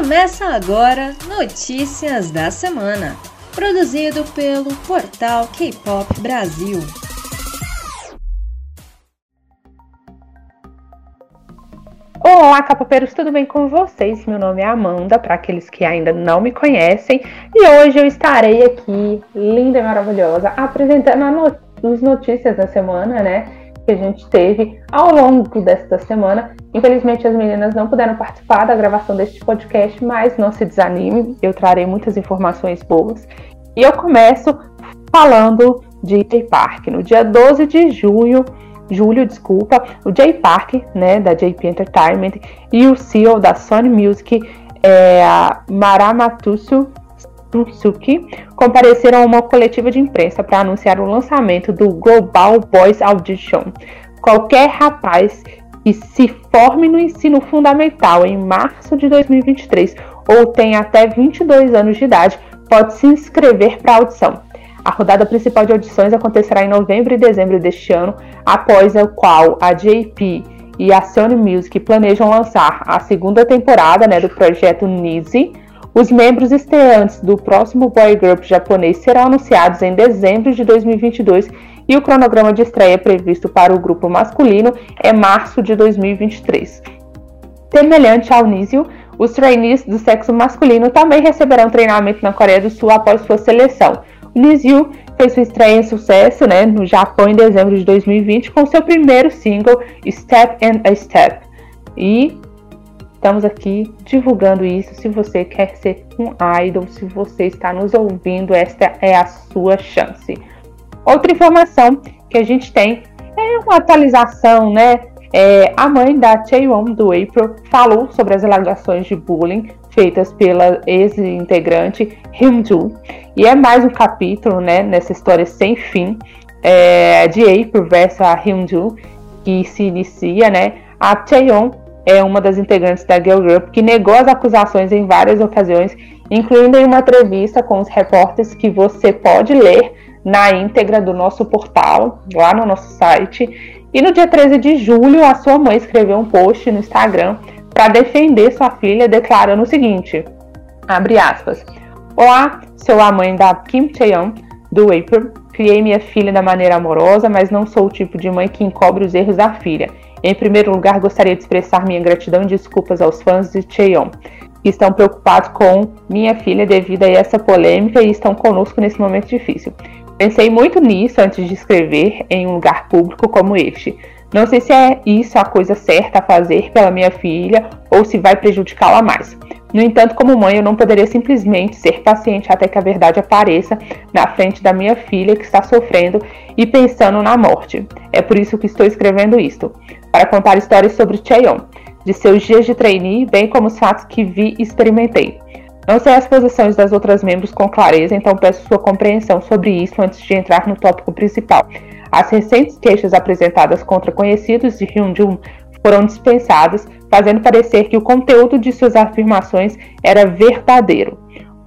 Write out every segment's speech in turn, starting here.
Começa agora Notícias da Semana, produzido pelo portal K-Pop Brasil. Olá, capopeiros, tudo bem com vocês? Meu nome é Amanda, para aqueles que ainda não me conhecem, e hoje eu estarei aqui, linda e maravilhosa, apresentando as notícias da semana, né? Que a gente teve ao longo desta semana. Infelizmente, as meninas não puderam participar da gravação deste podcast, mas não se desanime, eu trarei muitas informações boas. E eu começo falando de J-Park. No dia 12 de junho, julho, desculpa, o Jay Park, né, da JP Entertainment, e o CEO da Sony Music, é, Maramatsu Tsuki, compareceram a uma coletiva de imprensa para anunciar o lançamento do Global Voice Audition. Qualquer rapaz que se forme no ensino fundamental em março de 2023 ou tenha até 22 anos de idade pode se inscrever para a audição. A rodada principal de audições acontecerá em novembro e dezembro deste ano, após a qual a JP e a Sony Music planejam lançar a segunda temporada né, do projeto Nise. Os membros estreantes do próximo boy group japonês serão anunciados em dezembro de 2022 e o cronograma de estreia previsto para o grupo masculino é março de 2023. Semelhante ao Nizio, os trainees do sexo masculino também receberão treinamento na Coreia do Sul após sua seleção. Niziu fez sua estreia em sucesso né, no Japão em dezembro de 2020 com seu primeiro single Step and a Step. E estamos aqui divulgando isso. Se você quer ser um idol, se você está nos ouvindo, esta é a sua chance. Outra informação que a gente tem é uma atualização, né? É, a mãe da Chaewon, do April, falou sobre as alegações de bullying feitas pela ex-integrante Hyunju. E é mais um capítulo né, nessa história sem fim é, de April versus a Hyunju, que se inicia. Né? A Chaeyoung é uma das integrantes da Girl Group que negou as acusações em várias ocasiões, incluindo em uma entrevista com os repórteres que você pode ler na íntegra do nosso portal, lá no nosso site. E no dia 13 de julho, a sua mãe escreveu um post no Instagram para defender sua filha, declarando o seguinte: abre aspas. Olá, sou a mãe da Kim Cheon, do April. Criei minha filha da maneira amorosa, mas não sou o tipo de mãe que encobre os erros da filha. Em primeiro lugar, gostaria de expressar minha gratidão e desculpas aos fãs de Cheon, que estão preocupados com minha filha devido a essa polêmica e estão conosco nesse momento difícil. Pensei muito nisso antes de escrever em um lugar público como este. Não sei se é isso a coisa certa a fazer pela minha filha ou se vai prejudicá-la mais. No entanto, como mãe, eu não poderia simplesmente ser paciente até que a verdade apareça na frente da minha filha que está sofrendo e pensando na morte. É por isso que estou escrevendo isto, para contar histórias sobre Cheon, de seus dias de trainee, bem como os fatos que vi e experimentei. Não sei as posições das outras membros com clareza, então peço sua compreensão sobre isso antes de entrar no tópico principal. As recentes queixas apresentadas contra conhecidos de Hyunjun foram dispensadas, fazendo parecer que o conteúdo de suas afirmações era verdadeiro.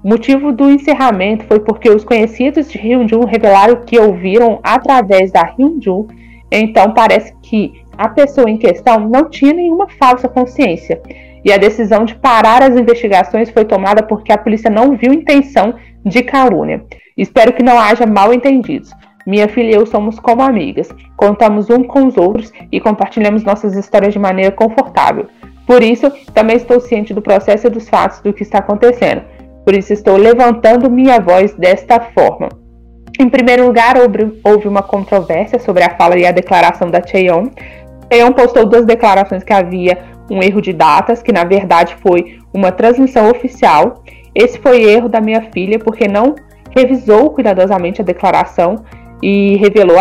O motivo do encerramento foi porque os conhecidos de Hyunjun revelaram que ouviram através da Hyunjun, então parece que a pessoa em questão não tinha nenhuma falsa consciência e a decisão de parar as investigações foi tomada porque a polícia não viu intenção de calúnia. Espero que não haja mal entendidos. Minha filha e eu somos como amigas, contamos um com os outros e compartilhamos nossas histórias de maneira confortável. Por isso, também estou ciente do processo e dos fatos do que está acontecendo. Por isso, estou levantando minha voz desta forma. Em primeiro lugar, houve uma controvérsia sobre a fala e a declaração da Cheon. Cheon postou duas declarações que havia um erro de datas, que na verdade foi uma transmissão oficial. Esse foi erro da minha filha, porque não revisou cuidadosamente a declaração e revelou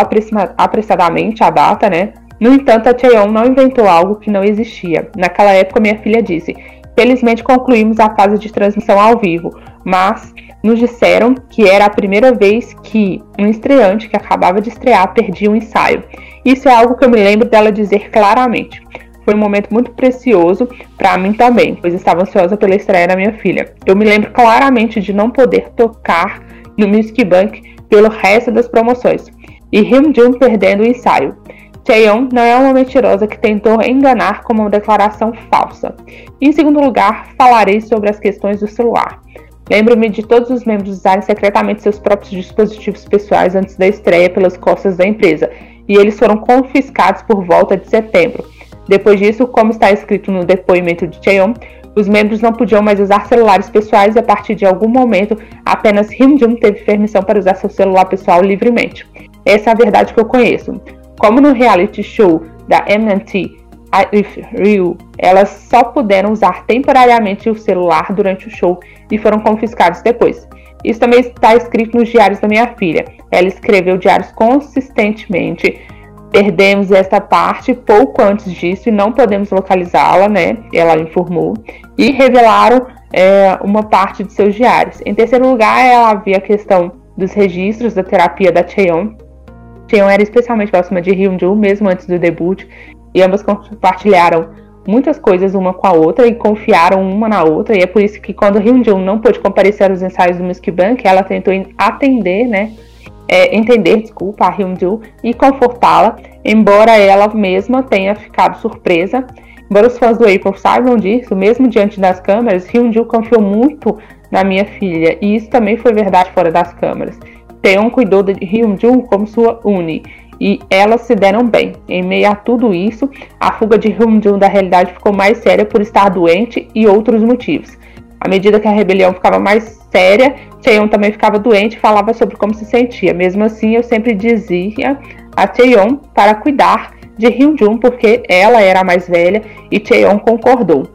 apressadamente a data, né? No entanto, a Cheon não inventou algo que não existia. Naquela época, minha filha disse: Felizmente concluímos a fase de transmissão ao vivo, mas nos disseram que era a primeira vez que um estreante que acabava de estrear perdia um ensaio. Isso é algo que eu me lembro dela dizer claramente. Foi um momento muito precioso para mim também, pois estava ansiosa pela estreia da minha filha. Eu me lembro claramente de não poder tocar no Music Bank pelo resto das promoções e Hyunjun perdendo o ensaio. Cheon não é uma mentirosa que tentou enganar com uma declaração falsa. Em segundo lugar, falarei sobre as questões do celular. Lembro-me de todos os membros usarem secretamente seus próprios dispositivos pessoais antes da estreia pelas costas da empresa, e eles foram confiscados por volta de setembro. Depois disso, como está escrito no depoimento de Cheon, os membros não podiam mais usar celulares pessoais e a partir de algum momento apenas Hyun Jung teve permissão para usar seu celular pessoal livremente. Essa é a verdade que eu conheço. Como no reality show da MNT Ryu, elas só puderam usar temporariamente o celular durante o show e foram confiscados depois. Isso também está escrito nos diários da minha filha. Ela escreveu diários consistentemente Perdemos esta parte pouco antes disso e não podemos localizá-la, né? Ela informou. E revelaram é, uma parte de seus diários. Em terceiro lugar, ela havia a questão dos registros da terapia da Cheon. Cheon era especialmente próxima de Hyunjoo, mesmo antes do debut, e ambas compartilharam muitas coisas uma com a outra e confiaram uma na outra. E é por isso que quando Hyunjoo não pôde comparecer aos ensaios do Music Bank, ela tentou atender, né? É, entender, desculpa, a Hyunju e confortá-la, embora ela mesma tenha ficado surpresa. Embora os fãs do April saibam disso, mesmo diante das câmeras, Hyunju confiou muito na minha filha, e isso também foi verdade fora das câmeras. Taeyeon cuidou de Hyunju como sua uni, e elas se deram bem. Em meio a tudo isso, a fuga de Hyunju da realidade ficou mais séria por estar doente e outros motivos. À medida que a rebelião ficava mais séria, Cheon também ficava doente e falava sobre como se sentia. Mesmo assim, eu sempre dizia a Cheon para cuidar de Hyunjun porque ela era a mais velha e Cheon concordou.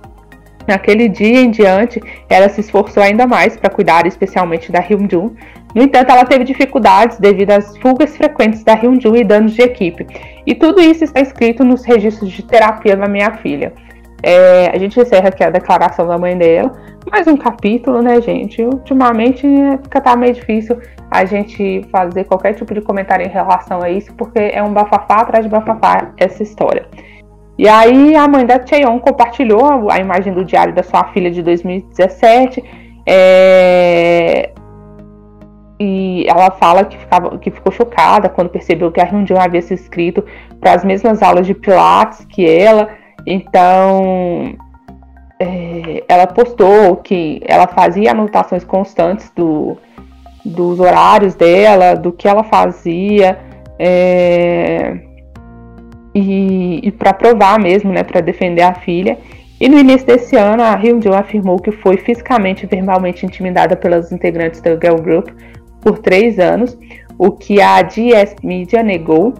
Naquele dia em diante, ela se esforçou ainda mais para cuidar especialmente da Hyunjun. No entanto, ela teve dificuldades devido às fugas frequentes da Hyunjun e danos de equipe. E tudo isso está escrito nos registros de terapia da minha filha. É, a gente encerra aqui a declaração da mãe dela. Mais um capítulo, né, gente? Ultimamente fica tá meio difícil a gente fazer qualquer tipo de comentário em relação a isso, porque é um bafafá atrás de bafafá essa história. E aí a mãe da Cheon compartilhou a imagem do diário da sua filha de 2017. É... E ela fala que, ficava, que ficou chocada quando percebeu que a Hyunjin havia se inscrito para as mesmas aulas de Pilates que ela. Então, é, ela postou que ela fazia anotações constantes do, dos horários dela, do que ela fazia, é, e, e para provar mesmo, né, para defender a filha. E no início desse ano, a Hyunjoo afirmou que foi fisicamente e verbalmente intimidada pelas integrantes do Girl Group por três anos, o que a DS Media negou.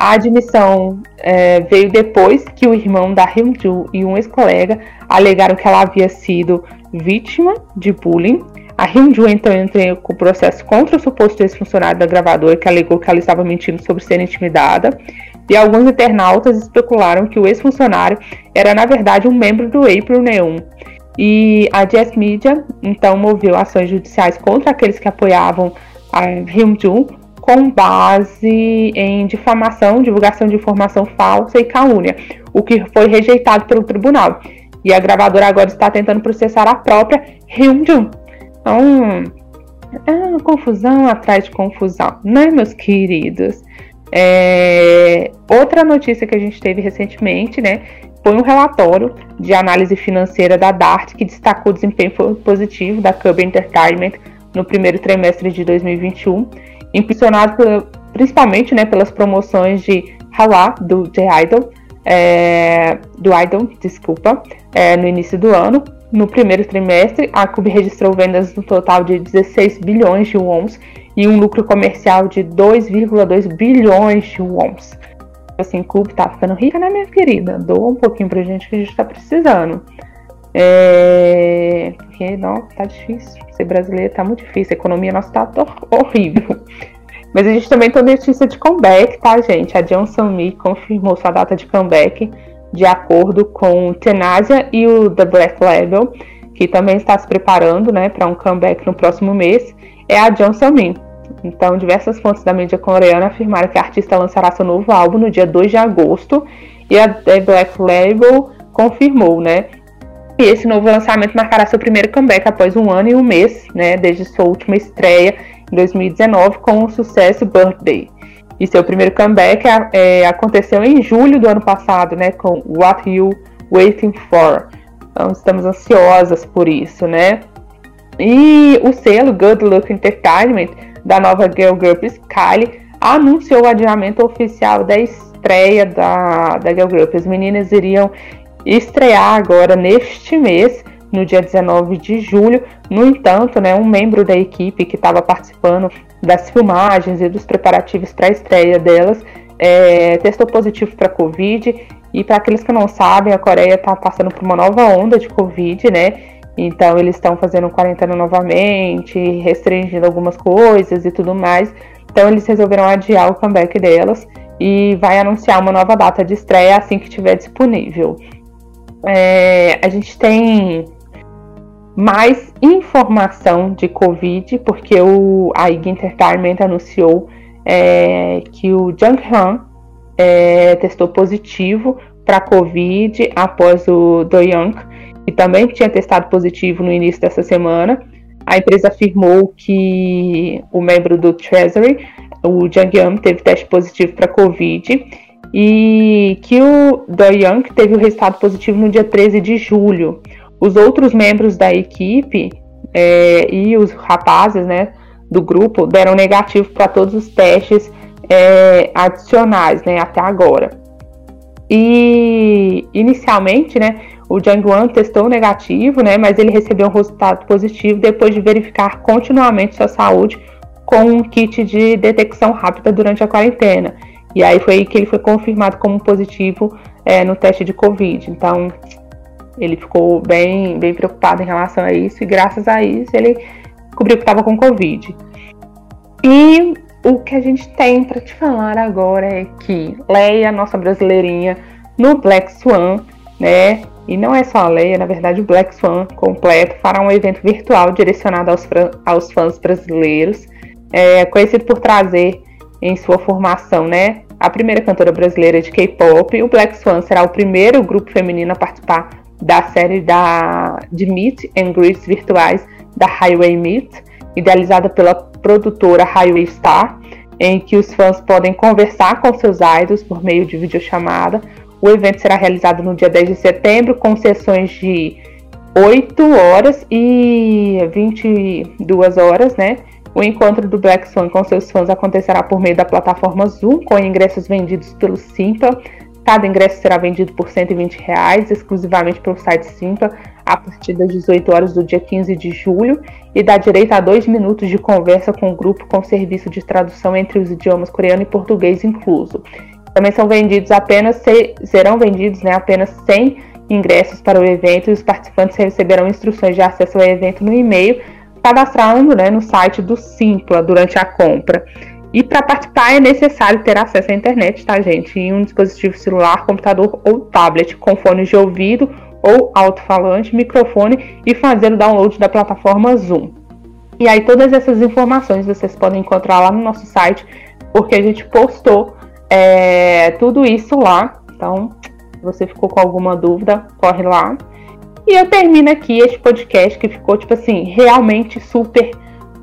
A admissão é, veio depois que o irmão da Hyunju e um ex-colega alegaram que ela havia sido vítima de bullying. A Hyunju então entrou com processo contra o suposto ex-funcionário da gravadora que alegou que ela estava mentindo sobre ser intimidada. E alguns internautas especularam que o ex-funcionário era na verdade um membro do April Neon. E a Jazz Media então moveu ações judiciais contra aqueles que apoiavam a Hyunju com base em difamação, divulgação de informação falsa e calúnia, o que foi rejeitado pelo tribunal. E a gravadora agora está tentando processar a própria Hyunjun. Então, é uma confusão atrás de confusão, né, meus queridos? É... Outra notícia que a gente teve recentemente, né, foi um relatório de análise financeira da DART que destacou o desempenho positivo da Cub Entertainment no primeiro trimestre de 2021 impulsionado por, principalmente né, pelas promoções de Hawa, do The Idol, é, do Idol, desculpa, é, no início do ano. No primeiro trimestre, a Cube registrou vendas no total de 16 bilhões de wons e um lucro comercial de 2,2 bilhões de wons. Assim, Cube tá ficando rica, né, minha querida? Doa um pouquinho pra gente que a gente tá precisando. É... Porque, não, tá difícil. Ser brasileiro tá muito difícil. A economia nossa tá horrível. Mas a gente também tem notícia de comeback, tá, gente? A Johnson Me confirmou sua data de comeback de acordo com Tenasia e o The Black Label, que também está se preparando, né, para um comeback no próximo mês, é a Johnson Me. Então, diversas fontes da mídia coreana afirmaram que a artista lançará seu novo álbum no dia 2 de agosto e a The Black Label confirmou, né? E esse novo lançamento marcará seu primeiro comeback após um ano e um mês, né, desde sua última estreia em 2019 com o sucesso Birthday. E seu primeiro comeback é, aconteceu em julho do ano passado, né? Com What You Waiting For. Então estamos ansiosas por isso, né? E o selo Good Luck Entertainment da nova girl group Kylie anunciou o adiamento oficial da estreia da, da girl group. As meninas iriam estrear agora neste mês, no dia 19 de julho. No entanto, né, um membro da equipe que estava participando das filmagens e dos preparativos para a estreia delas é, testou positivo para Covid. E para aqueles que não sabem, a Coreia está passando por uma nova onda de Covid, né? Então eles estão fazendo quarentena novamente, restringindo algumas coisas e tudo mais. Então eles resolveram adiar o comeback delas e vai anunciar uma nova data de estreia assim que estiver disponível. É, a gente tem mais informação de Covid, porque o, a IG Entertainment anunciou é, que o Jung Han é, testou positivo para Covid após o Do Young, que também tinha testado positivo no início dessa semana. A empresa afirmou que o membro do Treasury, o Jung Young, teve teste positivo para Covid e que o Do Young teve o resultado positivo no dia 13 de julho. Os outros membros da equipe é, e os rapazes né, do grupo deram negativo para todos os testes é, adicionais né, até agora. E inicialmente, né, o Jiangwan testou negativo, né, mas ele recebeu um resultado positivo depois de verificar continuamente sua saúde com um kit de detecção rápida durante a quarentena. E aí foi que ele foi confirmado como positivo é, no teste de Covid. Então, ele ficou bem, bem preocupado em relação a isso e graças a isso ele descobriu que estava com Covid. E o que a gente tem para te falar agora é que Leia, nossa brasileirinha, no Black Swan, né? E não é só a Leia, na verdade o Black Swan completo fará um evento virtual direcionado aos, aos fãs brasileiros, é, conhecido por trazer em sua formação, né? A primeira cantora brasileira de K-pop, o Black Swan será o primeiro grupo feminino a participar da série da, de Meet and Greets virtuais da Highway Meet, idealizada pela produtora Highway Star, em que os fãs podem conversar com seus idols por meio de videochamada. O evento será realizado no dia 10 de setembro, com sessões de 8 horas e 22 horas, né? O encontro do Black Swan com seus fãs acontecerá por meio da plataforma Zoom, com ingressos vendidos pelo Simpla Cada ingresso será vendido por 120 reais, exclusivamente pelo site Simpla, a partir das 18 horas do dia 15 de julho, e dá direito a dois minutos de conversa com o grupo com serviço de tradução entre os idiomas coreano e português incluso. Também são vendidos apenas serão vendidos né, apenas 100 ingressos para o evento e os participantes receberão instruções de acesso ao evento no e-mail, cadastrando né, no site do Simpla durante a compra. E para participar é necessário ter acesso à internet, tá, gente? Em um dispositivo celular, computador ou tablet, com fone de ouvido ou alto-falante, microfone e fazer o download da plataforma Zoom. E aí todas essas informações vocês podem encontrar lá no nosso site, porque a gente postou é, tudo isso lá. Então, se você ficou com alguma dúvida, corre lá. E eu termino aqui este podcast que ficou, tipo assim, realmente super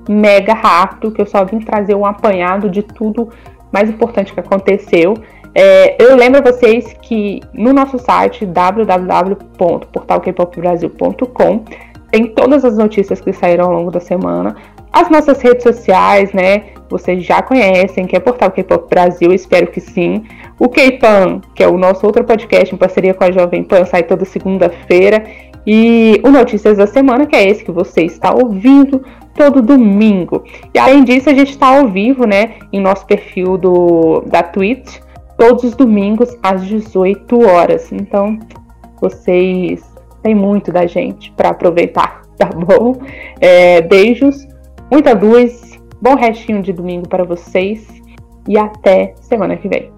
mega rápido, que eu só vim trazer um apanhado de tudo mais importante que aconteceu. É, eu lembro a vocês que no nosso site www.portalkpopbrasil.com tem todas as notícias que saíram ao longo da semana. As nossas redes sociais, né? Vocês já conhecem, que é Portal K-Pop Brasil, espero que sim. O K-Pan, que é o nosso outro podcast em parceria com a Jovem Pan, sai toda segunda-feira. E o Notícias da Semana, que é esse que você está ouvindo todo domingo. E além disso, a gente está ao vivo, né, em nosso perfil do, da Twitch, todos os domingos às 18 horas. Então, vocês têm muito da gente para aproveitar, tá bom? É, beijos, muita luz, bom restinho de domingo para vocês e até semana que vem.